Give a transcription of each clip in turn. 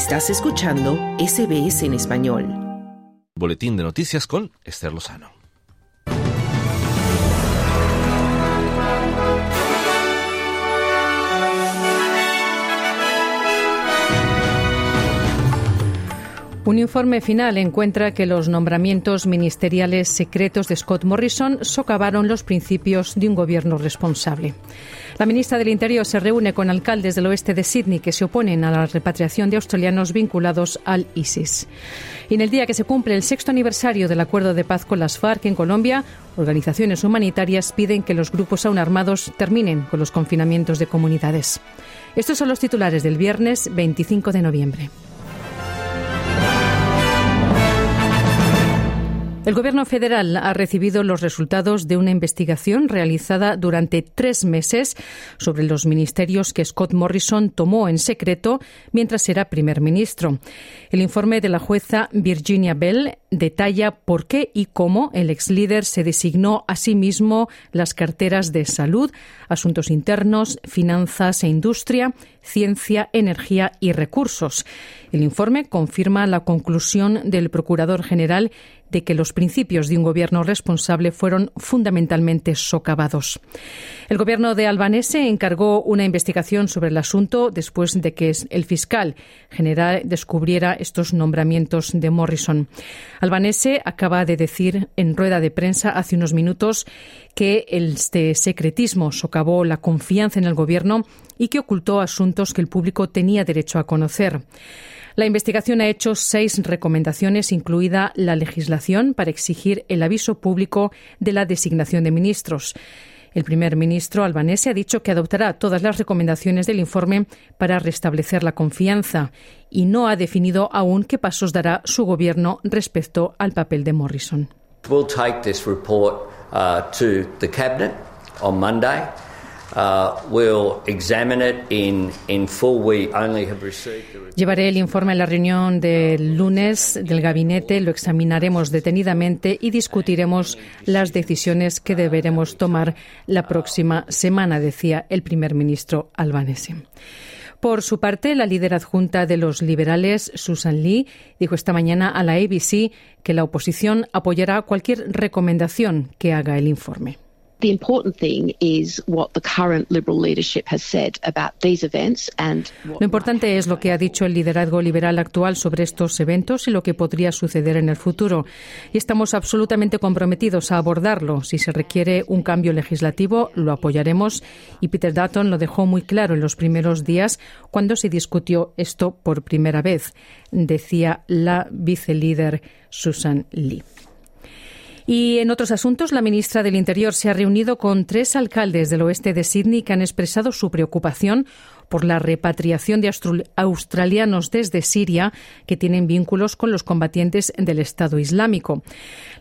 Estás escuchando SBS en español. Boletín de noticias con Esther Lozano. Un informe final encuentra que los nombramientos ministeriales secretos de Scott Morrison socavaron los principios de un gobierno responsable. La ministra del Interior se reúne con alcaldes del oeste de Sydney que se oponen a la repatriación de australianos vinculados al ISIS. Y en el día que se cumple el sexto aniversario del acuerdo de paz con las FARC en Colombia, organizaciones humanitarias piden que los grupos aún armados terminen con los confinamientos de comunidades. Estos son los titulares del viernes 25 de noviembre. El Gobierno federal ha recibido los resultados de una investigación realizada durante tres meses sobre los ministerios que Scott Morrison tomó en secreto mientras era primer ministro. El informe de la jueza Virginia Bell detalla por qué y cómo el ex líder se designó a sí mismo las carteras de salud, asuntos internos, finanzas e industria, ciencia, energía y recursos. El informe confirma la conclusión del Procurador General de que los principios de un gobierno responsable fueron fundamentalmente socavados. El gobierno de Albanese encargó una investigación sobre el asunto después de que el fiscal general descubriera estos nombramientos de Morrison. Albanese acaba de decir en rueda de prensa hace unos minutos que este secretismo socavó la confianza en el gobierno y que ocultó asuntos que el público tenía derecho a conocer. La investigación ha hecho seis recomendaciones, incluida la legislación para exigir el aviso público de la designación de ministros. El primer ministro albanese ha dicho que adoptará todas las recomendaciones del informe para restablecer la confianza y no ha definido aún qué pasos dará su gobierno respecto al papel de Morrison. We'll take this report uh, to the cabinet on Monday. Llevaré el informe a la reunión del lunes del gabinete, lo examinaremos detenidamente y discutiremos las decisiones que deberemos tomar la próxima semana, decía el primer ministro albanese. Por su parte, la líder adjunta de los liberales, Susan Lee, dijo esta mañana a la ABC que la oposición apoyará cualquier recomendación que haga el informe. Lo importante es lo que ha dicho el liderazgo liberal actual sobre estos eventos y lo que podría suceder en el futuro. Y estamos absolutamente comprometidos a abordarlo. Si se requiere un cambio legislativo, lo apoyaremos. Y Peter Dutton lo dejó muy claro en los primeros días cuando se discutió esto por primera vez, decía la vicelíder Susan Lee. Y en otros asuntos, la ministra del Interior se ha reunido con tres alcaldes del oeste de Sydney que han expresado su preocupación por la repatriación de australianos desde Siria que tienen vínculos con los combatientes del Estado Islámico.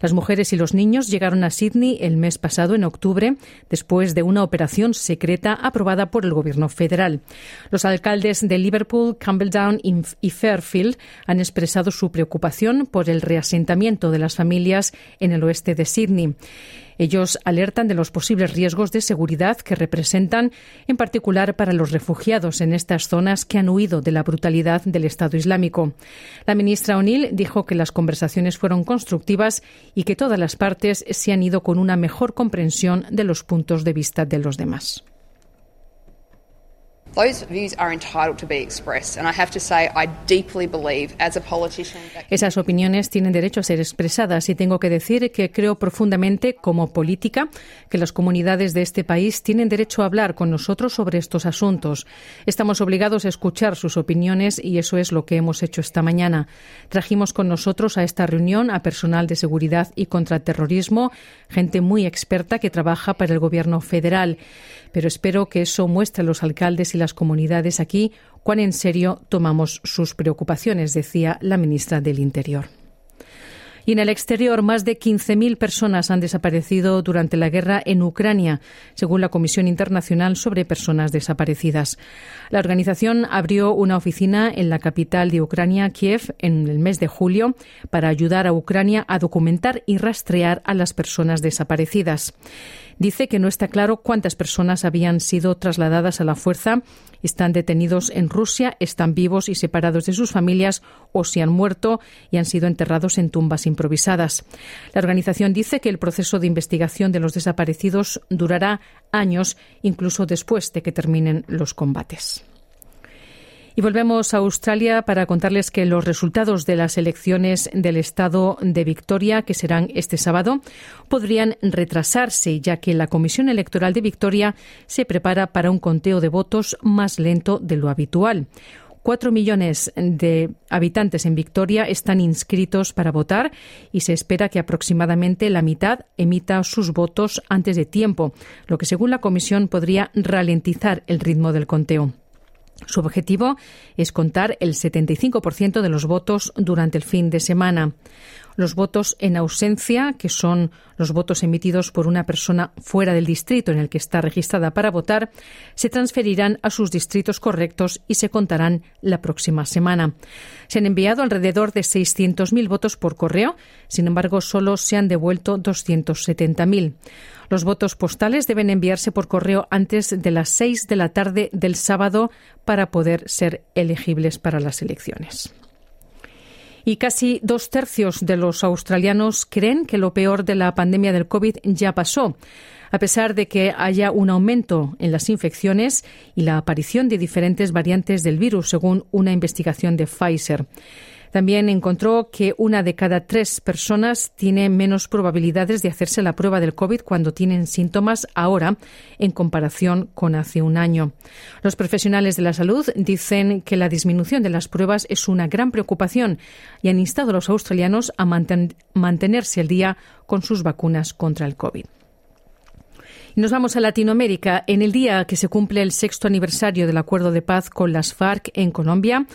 Las mujeres y los niños llegaron a Sydney el mes pasado, en octubre, después de una operación secreta aprobada por el Gobierno federal. Los alcaldes de Liverpool, Campbelltown y Fairfield han expresado su preocupación por el reasentamiento de las familias en el oeste de Sydney. Ellos alertan de los posibles riesgos de seguridad que representan, en particular para los refugiados en estas zonas que han huido de la brutalidad del Estado Islámico. La ministra O'Neill dijo que las conversaciones fueron constructivas y que todas las partes se han ido con una mejor comprensión de los puntos de vista de los demás. Esas opiniones tienen derecho a ser expresadas y tengo que decir que creo profundamente como política que las comunidades de este país tienen derecho a hablar con nosotros sobre estos asuntos. Estamos obligados a escuchar sus opiniones y eso es lo que hemos hecho esta mañana. Trajimos con nosotros a esta reunión a personal de seguridad y contraterrorismo, gente muy experta que trabaja para el gobierno federal pero espero que eso muestre a los alcaldes y las comunidades aquí cuán en serio tomamos sus preocupaciones, decía la ministra del Interior. Y en el exterior, más de 15.000 personas han desaparecido durante la guerra en Ucrania, según la Comisión Internacional sobre Personas Desaparecidas. La organización abrió una oficina en la capital de Ucrania, Kiev, en el mes de julio, para ayudar a Ucrania a documentar y rastrear a las personas desaparecidas. Dice que no está claro cuántas personas habían sido trasladadas a la fuerza, están detenidos en Rusia, están vivos y separados de sus familias o si han muerto y han sido enterrados en tumbas improvisadas. La organización dice que el proceso de investigación de los desaparecidos durará años, incluso después de que terminen los combates. Y volvemos a Australia para contarles que los resultados de las elecciones del estado de Victoria, que serán este sábado, podrían retrasarse, ya que la Comisión Electoral de Victoria se prepara para un conteo de votos más lento de lo habitual. Cuatro millones de habitantes en Victoria están inscritos para votar y se espera que aproximadamente la mitad emita sus votos antes de tiempo, lo que según la Comisión podría ralentizar el ritmo del conteo. Su objetivo es contar el 75% de los votos durante el fin de semana. Los votos en ausencia, que son los votos emitidos por una persona fuera del distrito en el que está registrada para votar, se transferirán a sus distritos correctos y se contarán la próxima semana. Se han enviado alrededor de 600.000 votos por correo, sin embargo, solo se han devuelto 270.000. Los votos postales deben enviarse por correo antes de las 6 de la tarde del sábado para poder ser elegibles para las elecciones. Y casi dos tercios de los australianos creen que lo peor de la pandemia del COVID ya pasó a pesar de que haya un aumento en las infecciones y la aparición de diferentes variantes del virus, según una investigación de Pfizer. También encontró que una de cada tres personas tiene menos probabilidades de hacerse la prueba del COVID cuando tienen síntomas ahora en comparación con hace un año. Los profesionales de la salud dicen que la disminución de las pruebas es una gran preocupación y han instado a los australianos a mantenerse al día con sus vacunas contra el COVID. Nos vamos a Latinoamérica. En el día que se cumple el sexto aniversario del acuerdo de paz con las FARC en Colombia,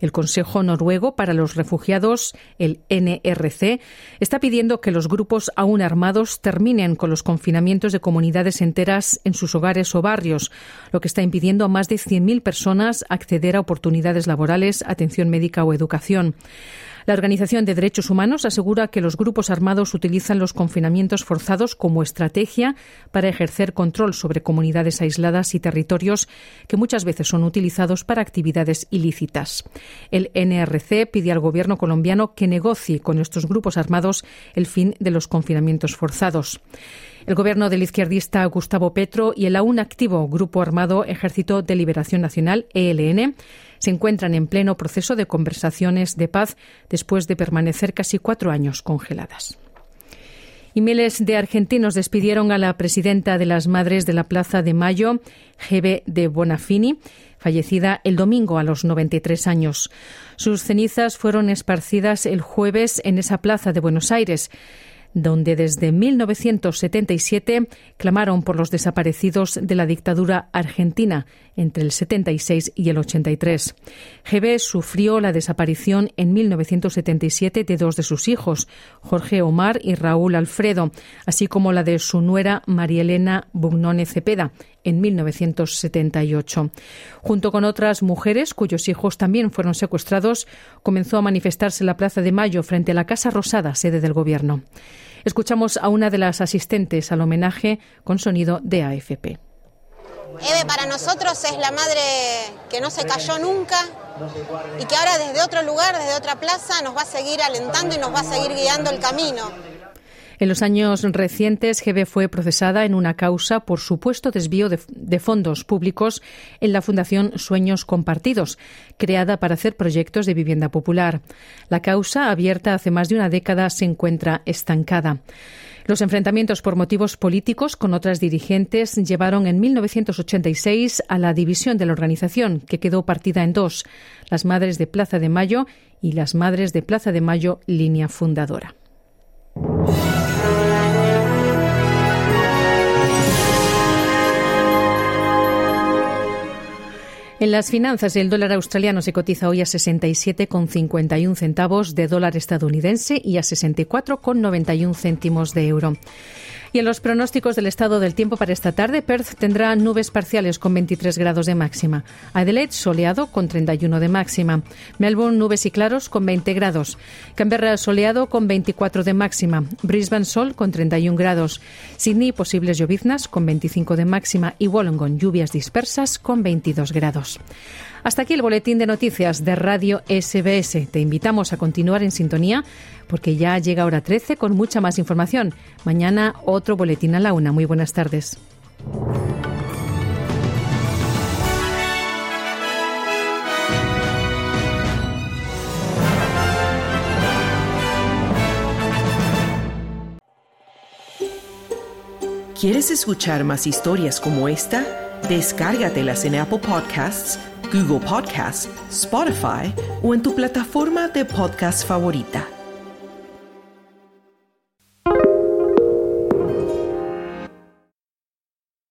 el Consejo Noruego para los Refugiados, el NRC, está pidiendo que los grupos aún armados terminen con los confinamientos de comunidades enteras en sus hogares o barrios, lo que está impidiendo a más de 100.000 personas acceder a oportunidades laborales, atención médica o educación. La Organización de Derechos Humanos asegura que los grupos armados utilizan los confinamientos forzados como estrategia para ejercer control sobre comunidades aisladas y territorios que muchas veces son utilizados para actividades ilícitas. El NRC pide al gobierno colombiano que negocie con estos grupos armados el fin de los confinamientos forzados. El gobierno del izquierdista Gustavo Petro y el aún activo Grupo Armado Ejército de Liberación Nacional, ELN, se encuentran en pleno proceso de conversaciones de paz después de permanecer casi cuatro años congeladas. Y miles de argentinos despidieron a la presidenta de las Madres de la Plaza de Mayo, Gebe de Bonafini, fallecida el domingo a los 93 años. Sus cenizas fueron esparcidas el jueves en esa plaza de Buenos Aires donde desde 1977 clamaron por los desaparecidos de la dictadura argentina entre el 76 y el 83. GB sufrió la desaparición en 1977 de dos de sus hijos, Jorge Omar y Raúl Alfredo, así como la de su nuera María Elena Bugnone Cepeda en 1978. Junto con otras mujeres cuyos hijos también fueron secuestrados, comenzó a manifestarse en la Plaza de Mayo frente a la Casa Rosada, sede del Gobierno. Escuchamos a una de las asistentes al homenaje con sonido de AFP. Eve para nosotros es la madre que no se cayó nunca y que ahora desde otro lugar, desde otra plaza, nos va a seguir alentando y nos va a seguir guiando el camino. En los años recientes, GB fue procesada en una causa por supuesto desvío de, fondos públicos en la Fundación Sueños Compartidos, creada para hacer proyectos de vivienda popular. La causa, abierta hace más de una década, se encuentra estancada. Los enfrentamientos por motivos políticos con otras dirigentes llevaron en 1986 a la división de la organización, que quedó partida en dos, las Madres de Plaza de Mayo y las Madres de Plaza de Mayo, línea fundadora. En las finanzas, el dólar australiano se cotiza hoy a 67,51 centavos de dólar estadounidense y a 64,91 céntimos de euro. Y en los pronósticos del estado del tiempo para esta tarde, Perth tendrá nubes parciales con 23 grados de máxima. Adelaide soleado con 31 de máxima. Melbourne nubes y claros con 20 grados. Canberra soleado con 24 de máxima. Brisbane sol con 31 grados. Sydney posibles lloviznas con 25 de máxima y Wollongong lluvias dispersas con 22 grados. Hasta aquí el boletín de noticias de Radio SBS. Te invitamos a continuar en sintonía porque ya llega hora 13 con mucha más información. Mañana otro boletín a la una. Muy buenas tardes. ¿Quieres escuchar más historias como esta? Descárgatelas en Apple Podcasts, Google Podcasts, Spotify o en tu plataforma de podcast favorita.